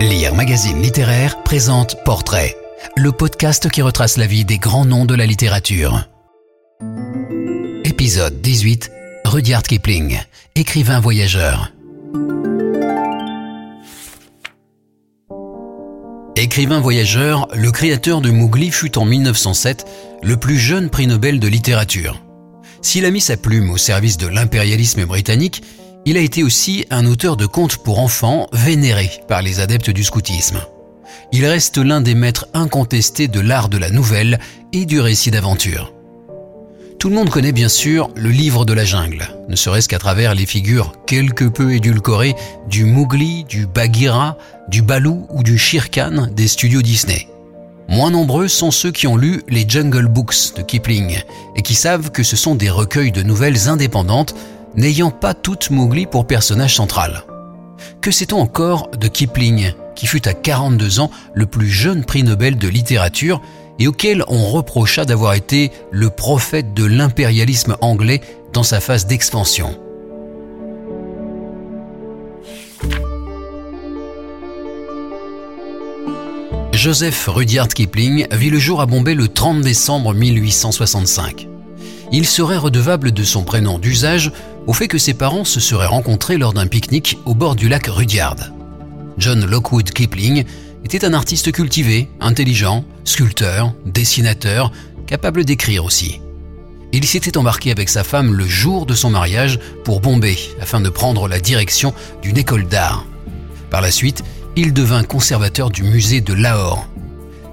Lire Magazine Littéraire présente Portrait, le podcast qui retrace la vie des grands noms de la littérature. Épisode 18 Rudyard Kipling, écrivain voyageur. Écrivain voyageur, le créateur de Mowgli fut en 1907 le plus jeune prix Nobel de littérature. S'il a mis sa plume au service de l'impérialisme britannique, il a été aussi un auteur de contes pour enfants vénéré par les adeptes du scoutisme. Il reste l'un des maîtres incontestés de l'art de la nouvelle et du récit d'aventure. Tout le monde connaît bien sûr le livre de la jungle, ne serait-ce qu'à travers les figures quelque peu édulcorées du Mowgli, du Bagheera, du Baloo ou du Shere Khan des studios Disney. Moins nombreux sont ceux qui ont lu les Jungle Books de Kipling et qui savent que ce sont des recueils de nouvelles indépendantes n'ayant pas toute Mowgli pour personnage central. Que sait-on encore de Kipling, qui fut à 42 ans le plus jeune prix Nobel de littérature et auquel on reprocha d'avoir été le prophète de l'impérialisme anglais dans sa phase d'expansion? Joseph Rudyard Kipling vit le jour à Bombay le 30 décembre 1865 il serait redevable de son prénom d'usage au fait que ses parents se seraient rencontrés lors d'un pique-nique au bord du lac Rudyard. John Lockwood Kipling était un artiste cultivé, intelligent, sculpteur, dessinateur, capable d'écrire aussi. Il s'était embarqué avec sa femme le jour de son mariage pour Bombay afin de prendre la direction d'une école d'art. Par la suite, il devint conservateur du musée de Lahore,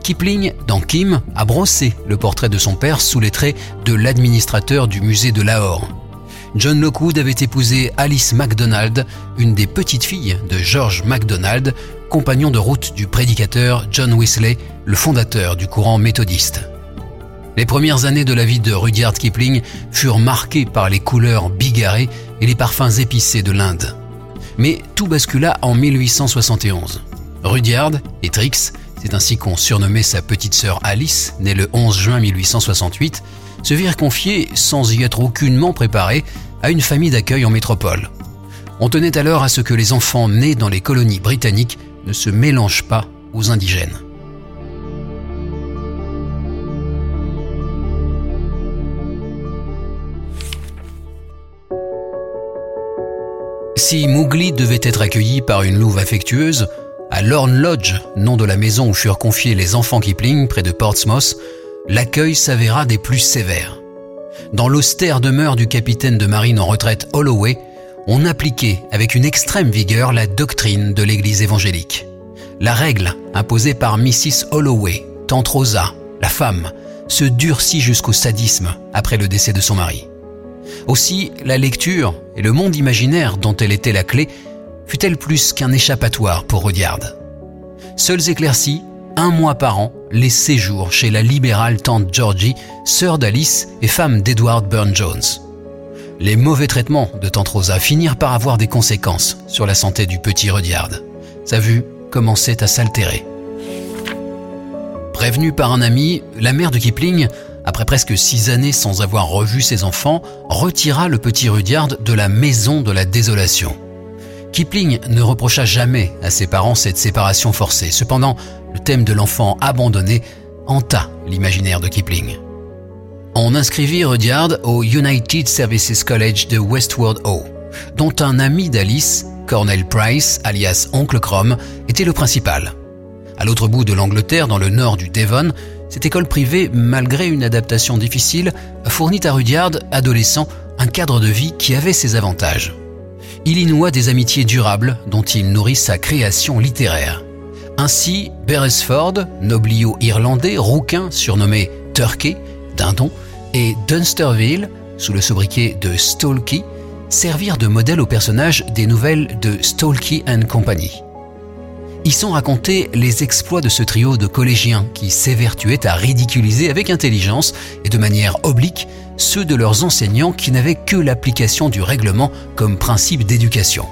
Kipling, dans Kim, a brossé le portrait de son père sous les traits de l'administrateur du musée de Lahore. John Lockwood avait épousé Alice MacDonald, une des petites filles de George MacDonald, compagnon de route du prédicateur John Wesley, le fondateur du courant méthodiste. Les premières années de la vie de Rudyard Kipling furent marquées par les couleurs bigarrées et les parfums épicés de l'Inde. Mais tout bascula en 1871. Rudyard et Trix c'est ainsi qu'on surnommait sa petite sœur Alice, née le 11 juin 1868, se virent confier, sans y être aucunement préparés, à une famille d'accueil en métropole. On tenait alors à ce que les enfants nés dans les colonies britanniques ne se mélangent pas aux indigènes. Si Mowgli devait être accueilli par une louve affectueuse, à Lorne Lodge, nom de la maison où furent confiés les enfants Kipling près de Portsmouth, l'accueil s'avéra des plus sévères. Dans l'austère demeure du capitaine de marine en retraite Holloway, on appliquait avec une extrême vigueur la doctrine de l'Église évangélique. La règle imposée par Mrs. Holloway, tante Rosa, la femme, se durcit jusqu'au sadisme après le décès de son mari. Aussi, la lecture et le monde imaginaire dont elle était la clé fut-elle plus qu'un échappatoire pour Rudyard. Seuls éclaircis, un mois par an, les séjours chez la libérale tante Georgie, sœur d'Alice et femme d'Edward Burne-Jones. Les mauvais traitements de tante Rosa finirent par avoir des conséquences sur la santé du petit Rudyard. Sa vue commençait à s'altérer. Prévenue par un ami, la mère de Kipling, après presque six années sans avoir revu ses enfants, retira le petit Rudyard de la maison de la désolation. Kipling ne reprocha jamais à ses parents cette séparation forcée. Cependant, le thème de l'enfant abandonné hanta l'imaginaire de Kipling. On inscrivit Rudyard au United Services College de Westward Ho, dont un ami d'Alice, Cornell Price, alias Oncle Crom, était le principal. À l'autre bout de l'Angleterre, dans le nord du Devon, cette école privée, malgré une adaptation difficile, fournit à Rudyard, adolescent, un cadre de vie qui avait ses avantages il y noua des amitiés durables dont il nourrit sa création littéraire. Ainsi, Beresford, noblio irlandais, rouquin surnommé Turkey, dindon, et Dunsterville, sous le sobriquet de Stalky, servirent de modèle aux personnages des nouvelles de Stalky and Company. Y sont racontés les exploits de ce trio de collégiens qui s'évertuaient à ridiculiser avec intelligence et de manière oblique ceux de leurs enseignants qui n'avaient que l'application du règlement comme principe d'éducation.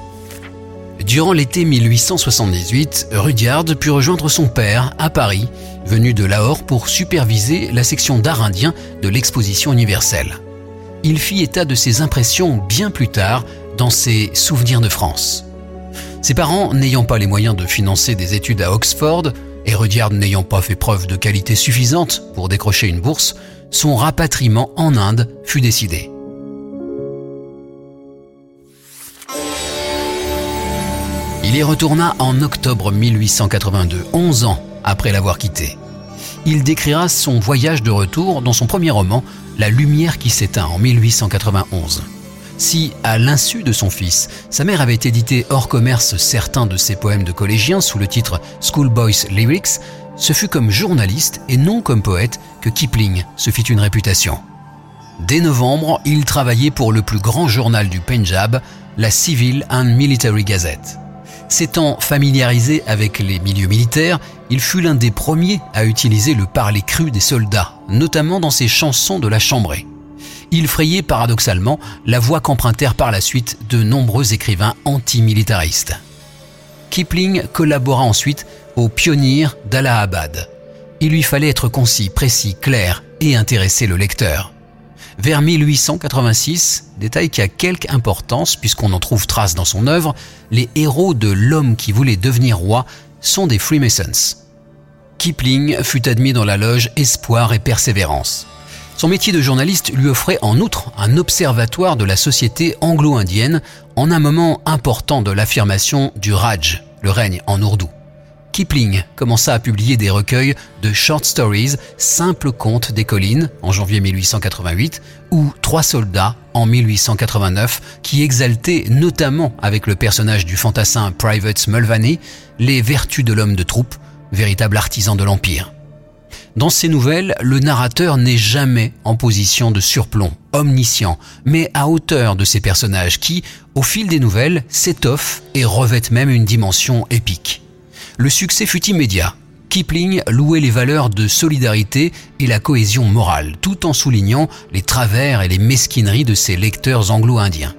Durant l'été 1878, Rudyard put rejoindre son père à Paris, venu de Lahore pour superviser la section d'art indien de l'exposition universelle. Il fit état de ses impressions bien plus tard dans ses Souvenirs de France. Ses parents n'ayant pas les moyens de financer des études à Oxford, et Rudyard n'ayant pas fait preuve de qualité suffisante pour décrocher une bourse, son rapatriement en Inde fut décidé. Il y retourna en octobre 1882, 11 ans après l'avoir quitté. Il décrira son voyage de retour dans son premier roman, La lumière qui s'éteint en 1891. Si, à l'insu de son fils, sa mère avait édité hors commerce certains de ses poèmes de collégiens sous le titre Schoolboys Lyrics, ce fut comme journaliste et non comme poète que Kipling se fit une réputation. Dès novembre, il travaillait pour le plus grand journal du Punjab, la Civil and Military Gazette. S'étant familiarisé avec les milieux militaires, il fut l'un des premiers à utiliser le parler cru des soldats, notamment dans ses chansons de la chambrée il frayait paradoxalement la voie qu'empruntèrent par la suite de nombreux écrivains antimilitaristes. Kipling collabora ensuite aux pionniers d'Allahabad. Il lui fallait être concis, précis, clair et intéresser le lecteur. Vers 1886, détail qui a quelque importance puisqu'on en trouve trace dans son œuvre, les héros de L'homme qui voulait devenir roi sont des Freemasons. Kipling fut admis dans la loge Espoir et Persévérance. Son métier de journaliste lui offrait en outre un observatoire de la société anglo-indienne en un moment important de l'affirmation du Raj, le règne en ourdou. Kipling commença à publier des recueils de short stories, simples contes des collines en janvier 1888 ou Trois soldats en 1889 qui exaltaient notamment avec le personnage du fantassin Private Mulvaney les vertus de l'homme de troupe, véritable artisan de l'Empire. Dans ces nouvelles, le narrateur n'est jamais en position de surplomb, omniscient, mais à hauteur de ses personnages qui, au fil des nouvelles, s'étoffent et revêtent même une dimension épique. Le succès fut immédiat. Kipling louait les valeurs de solidarité et la cohésion morale, tout en soulignant les travers et les mesquineries de ses lecteurs anglo-indiens.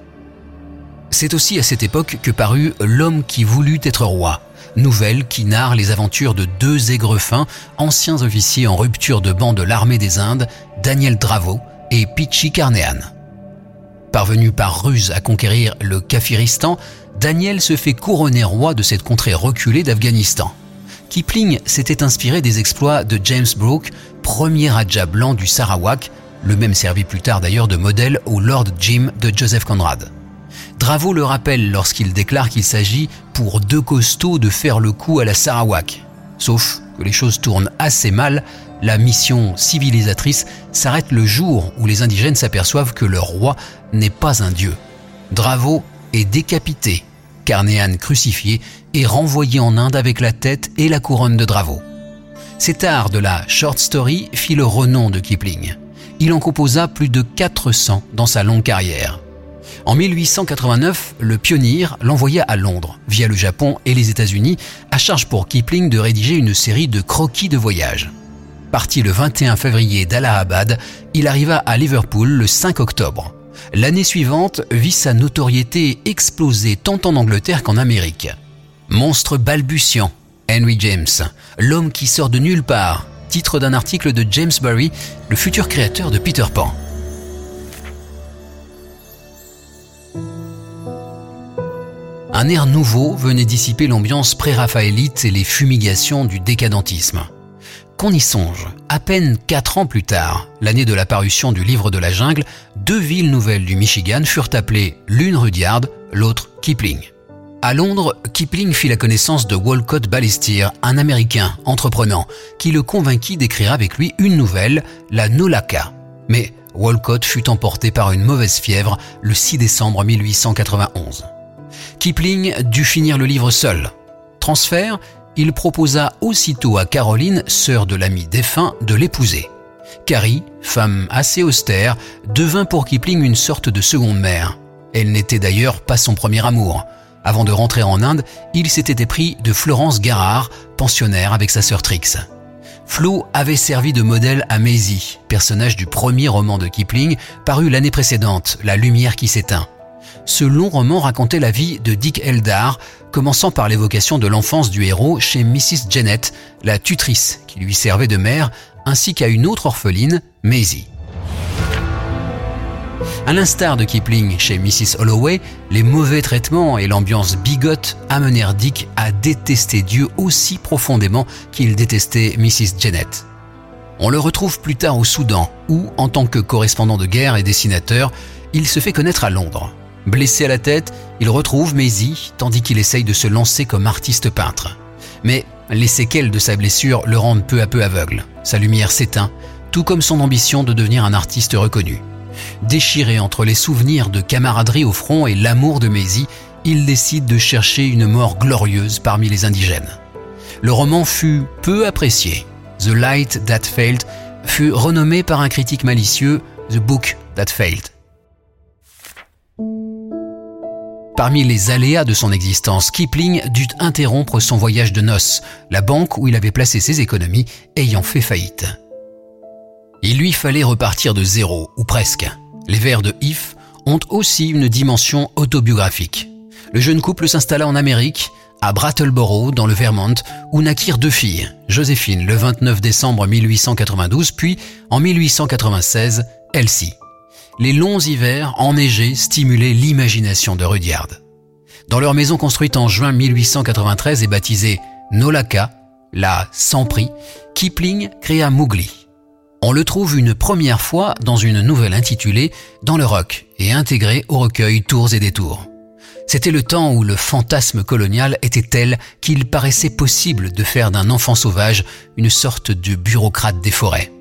C'est aussi à cette époque que parut L'homme qui voulut être roi, nouvelle qui narre les aventures de deux aigrefins, anciens officiers en rupture de banc de l'armée des Indes, Daniel Dravo et Pichi Carnehan. Parvenu par ruse à conquérir le Kafiristan, Daniel se fait couronner roi de cette contrée reculée d'Afghanistan. Kipling s'était inspiré des exploits de James Brooke, premier Raja blanc du Sarawak, le même servi plus tard d'ailleurs de modèle au Lord Jim de Joseph Conrad. Dravo le rappelle lorsqu'il déclare qu'il s'agit pour deux costauds de faire le coup à la Sarawak. Sauf que les choses tournent assez mal, la mission civilisatrice s'arrête le jour où les indigènes s'aperçoivent que leur roi n'est pas un dieu. Dravo décapité, Carnehan crucifié et renvoyé en Inde avec la tête et la couronne de Dravo. Cet art de la short story fit le renom de Kipling. Il en composa plus de 400 dans sa longue carrière. En 1889, le pionnier l'envoya à Londres, via le Japon et les États-Unis, à charge pour Kipling de rédiger une série de croquis de voyage. Parti le 21 février d'Allahabad, il arriva à Liverpool le 5 octobre. L'année suivante vit sa notoriété exploser tant en Angleterre qu'en Amérique. Monstre balbutiant, Henry James, l'homme qui sort de nulle part, titre d'un article de James Barry, le futur créateur de Peter Pan. Un air nouveau venait dissiper l'ambiance pré-raphaélite et les fumigations du décadentisme. Qu'on y songe, à peine quatre ans plus tard, l'année de la parution du livre de la jungle, deux villes nouvelles du Michigan furent appelées l'une Rudyard, l'autre Kipling. À Londres, Kipling fit la connaissance de Walcott Ballistier, un Américain entreprenant, qui le convainquit d'écrire avec lui une nouvelle, la Nolaka. Mais Walcott fut emporté par une mauvaise fièvre le 6 décembre 1891. Kipling dut finir le livre seul. Transfert, il proposa aussitôt à Caroline, sœur de l'ami défunt, de l'épouser. Carrie, femme assez austère, devint pour Kipling une sorte de seconde mère. Elle n'était d'ailleurs pas son premier amour. Avant de rentrer en Inde, il s'était épris de Florence Garard, pensionnaire avec sa sœur Trix. Flo avait servi de modèle à Maisie, personnage du premier roman de Kipling, paru l'année précédente, La lumière qui s'éteint ce long roman racontait la vie de Dick Eldar, commençant par l'évocation de l'enfance du héros chez Mrs. Janet, la tutrice qui lui servait de mère, ainsi qu'à une autre orpheline, Maisie. À l'instar de Kipling chez Mrs. Holloway, les mauvais traitements et l'ambiance bigote amenèrent Dick à détester Dieu aussi profondément qu'il détestait Mrs. Jennett. On le retrouve plus tard au Soudan, où, en tant que correspondant de guerre et dessinateur, il se fait connaître à Londres. Blessé à la tête, il retrouve Maisie, tandis qu'il essaye de se lancer comme artiste peintre. Mais les séquelles de sa blessure le rendent peu à peu aveugle. Sa lumière s'éteint, tout comme son ambition de devenir un artiste reconnu. Déchiré entre les souvenirs de camaraderie au front et l'amour de Maisie, il décide de chercher une mort glorieuse parmi les indigènes. Le roman fut peu apprécié. The Light That Failed fut renommé par un critique malicieux The Book That Failed. Parmi les aléas de son existence, Kipling dut interrompre son voyage de noces, la banque où il avait placé ses économies ayant fait faillite. Il lui fallait repartir de zéro, ou presque. Les vers de If ont aussi une dimension autobiographique. Le jeune couple s'installa en Amérique, à Brattleboro, dans le Vermont, où naquirent deux filles, Joséphine le 29 décembre 1892, puis en 1896, Elsie. Les longs hivers enneigés stimulaient l'imagination de Rudyard. Dans leur maison construite en juin 1893 et baptisée Nolaka, la sans prix, Kipling créa Mowgli. On le trouve une première fois dans une nouvelle intitulée Dans le rock et intégrée au recueil Tours et détours. C'était le temps où le fantasme colonial était tel qu'il paraissait possible de faire d'un enfant sauvage une sorte de bureaucrate des forêts.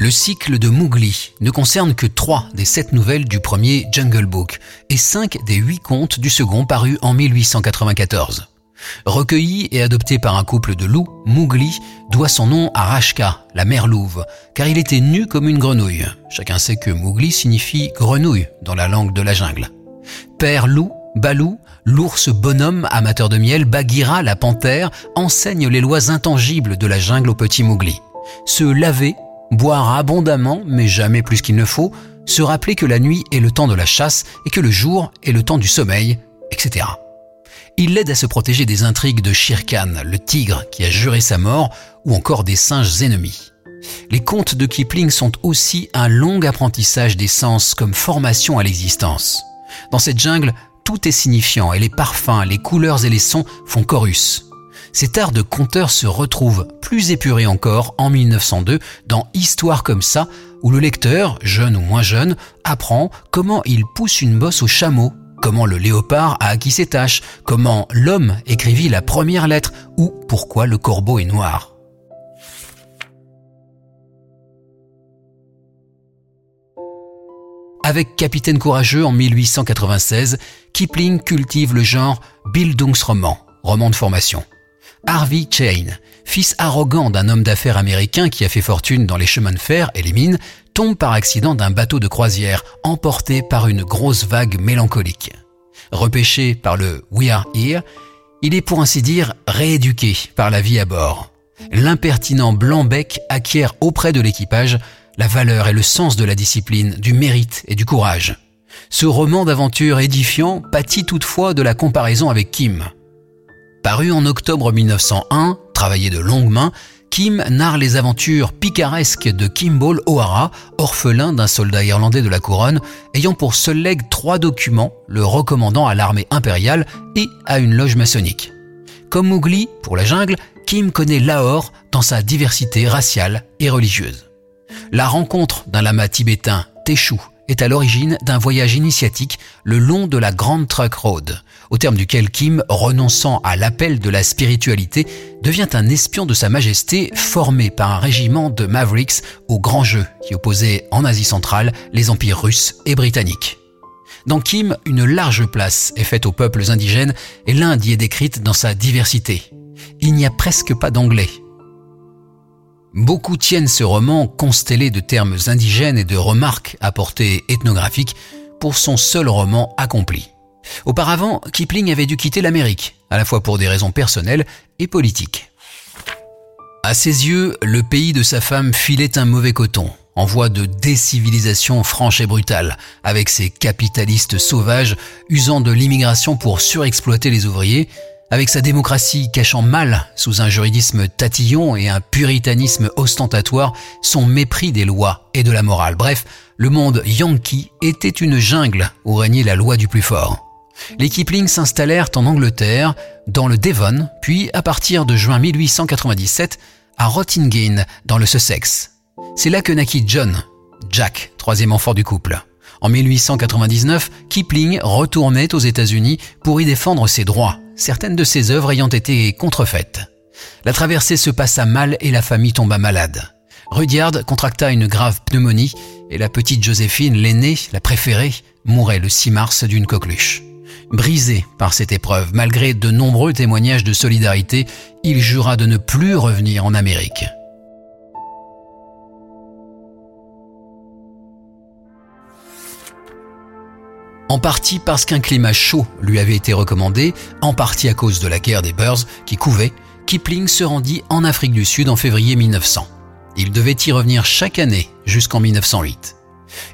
Le cycle de Mowgli ne concerne que trois des sept nouvelles du premier Jungle Book et cinq des huit contes du second paru en 1894. Recueilli et adopté par un couple de loups, Mowgli doit son nom à Rashka, la mère louve, car il était nu comme une grenouille. Chacun sait que Mowgli signifie grenouille dans la langue de la jungle. Père loup, Balou, l'ours bonhomme amateur de miel, Bagheera, la panthère, enseigne les lois intangibles de la jungle au petit Mowgli. Se laver, boire abondamment, mais jamais plus qu'il ne faut, se rappeler que la nuit est le temps de la chasse et que le jour est le temps du sommeil, etc. Il l'aide à se protéger des intrigues de Shere Khan, le tigre qui a juré sa mort, ou encore des singes ennemis. Les contes de Kipling sont aussi un long apprentissage des sens comme formation à l'existence. Dans cette jungle, tout est signifiant et les parfums, les couleurs et les sons font chorus. Cet art de conteur se retrouve plus épuré encore en 1902 dans Histoire comme ça, où le lecteur, jeune ou moins jeune, apprend comment il pousse une bosse au chameau comment le léopard a acquis ses tâches, comment l'homme écrivit la première lettre ou pourquoi le corbeau est noir. Avec Capitaine Courageux en 1896, Kipling cultive le genre Bildungsroman, roman de formation. Harvey Chain, fils arrogant d'un homme d'affaires américain qui a fait fortune dans les chemins de fer et les mines, tombe par accident d'un bateau de croisière emporté par une grosse vague mélancolique. Repêché par le We Are Here, il est pour ainsi dire rééduqué par la vie à bord. L'impertinent Blanc-Bec acquiert auprès de l'équipage la valeur et le sens de la discipline, du mérite et du courage. Ce roman d'aventure édifiant pâtit toutefois de la comparaison avec Kim. Paru en octobre 1901, travaillé de longue main, Kim narre les aventures picaresques de Kimball O'Hara, orphelin d'un soldat irlandais de la couronne, ayant pour seul legs trois documents, le recommandant à l'armée impériale et à une loge maçonnique. Comme Mowgli, pour la jungle, Kim connaît Lahore dans sa diversité raciale et religieuse. La rencontre d'un lama tibétain, Teshu, est à l'origine d'un voyage initiatique le long de la Grande Truck Road, au terme duquel Kim, renonçant à l'appel de la spiritualité, devient un espion de Sa Majesté formé par un régiment de Mavericks au grand jeu qui opposait en Asie centrale les empires russes et britanniques. Dans Kim, une large place est faite aux peuples indigènes et l'Inde y est décrite dans sa diversité. Il n'y a presque pas d'anglais, Beaucoup tiennent ce roman constellé de termes indigènes et de remarques à portée ethnographique pour son seul roman accompli. Auparavant, Kipling avait dû quitter l'Amérique, à la fois pour des raisons personnelles et politiques. À ses yeux, le pays de sa femme filait un mauvais coton, en voie de décivilisation franche et brutale, avec ses capitalistes sauvages usant de l'immigration pour surexploiter les ouvriers, Avec sa démocratie cachant mal sous un juridisme tatillon et un puritanisme ostentatoire son mépris des lois et de la morale. Bref, le monde yankee était une jungle où régnait la loi du plus fort. Les Kipling s'installèrent en Angleterre, dans le Devon, puis à partir de juin 1897 à Rottingdean, dans le Sussex. C'est là que naquit John, Jack, troisième enfant du couple. En 1899, Kipling retournait aux États-Unis pour y défendre ses droits, certaines de ses œuvres ayant été contrefaites. La traversée se passa mal et la famille tomba malade. Rudyard contracta une grave pneumonie et la petite Joséphine, l'aînée, la préférée, mourait le 6 mars d'une coqueluche. Brisé par cette épreuve, malgré de nombreux témoignages de solidarité, il jura de ne plus revenir en Amérique. En partie parce qu'un climat chaud lui avait été recommandé, en partie à cause de la guerre des Boers qui couvait, Kipling se rendit en Afrique du Sud en février 1900. Il devait y revenir chaque année jusqu'en 1908.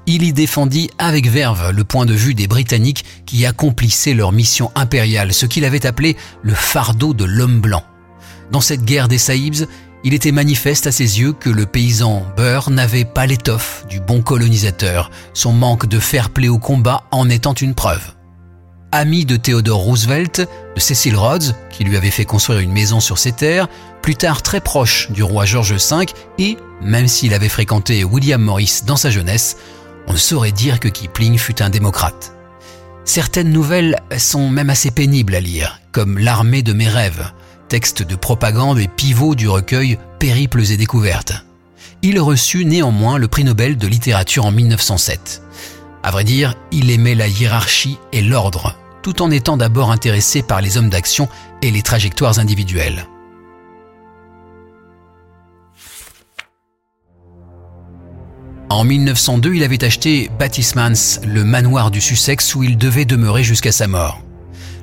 Il y défendit avec verve le point de vue des Britanniques qui accomplissaient leur mission impériale, ce qu'il avait appelé le fardeau de l'homme blanc. Dans cette guerre des Saïbs, il était manifeste à ses yeux que le paysan Burr n'avait pas l'étoffe du bon colonisateur, son manque de fair-play au combat en étant une preuve. Ami de Theodore Roosevelt, de Cecil Rhodes, qui lui avait fait construire une maison sur ses terres, plus tard très proche du roi George V, et, même s'il avait fréquenté William Morris dans sa jeunesse, on ne saurait dire que Kipling fut un démocrate. Certaines nouvelles sont même assez pénibles à lire, comme L'armée de mes rêves, texte de propagande et pivot du recueil Périples et découvertes. Il reçut néanmoins le prix Nobel de littérature en 1907. À vrai dire, il aimait la hiérarchie et l'ordre, tout en étant d'abord intéressé par les hommes d'action et les trajectoires individuelles. En 1902, il avait acheté Batismans, le manoir du Sussex où il devait demeurer jusqu'à sa mort.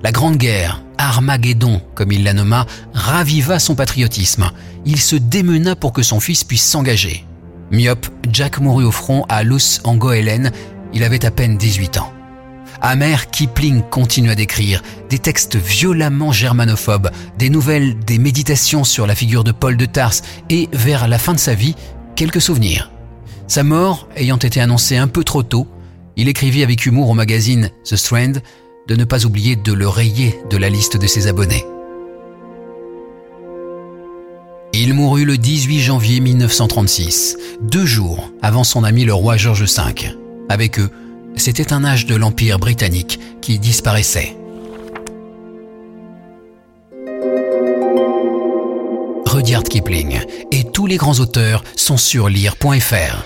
La Grande Guerre, Armageddon, comme il la nomma, raviva son patriotisme. Il se démena pour que son fils puisse s'engager. Myope, Jack mourut au front à Lus en Goëlen. Il avait à peine 18 ans. Amer, Kipling continue à d'écrire des textes violemment germanophobes, des nouvelles, des méditations sur la figure de Paul de Tarse et, vers la fin de sa vie, quelques souvenirs. Sa mort ayant été annoncée un peu trop tôt, il écrivit avec humour au magazine The Strand de ne pas oublier de le rayer de la liste de ses abonnés. Il mourut le 18 janvier 1936, deux jours avant son ami le roi George V. Avec eux, c'était un âge de l'Empire britannique qui disparaissait. Rudyard Kipling et tous les grands auteurs sont sur lire.fr.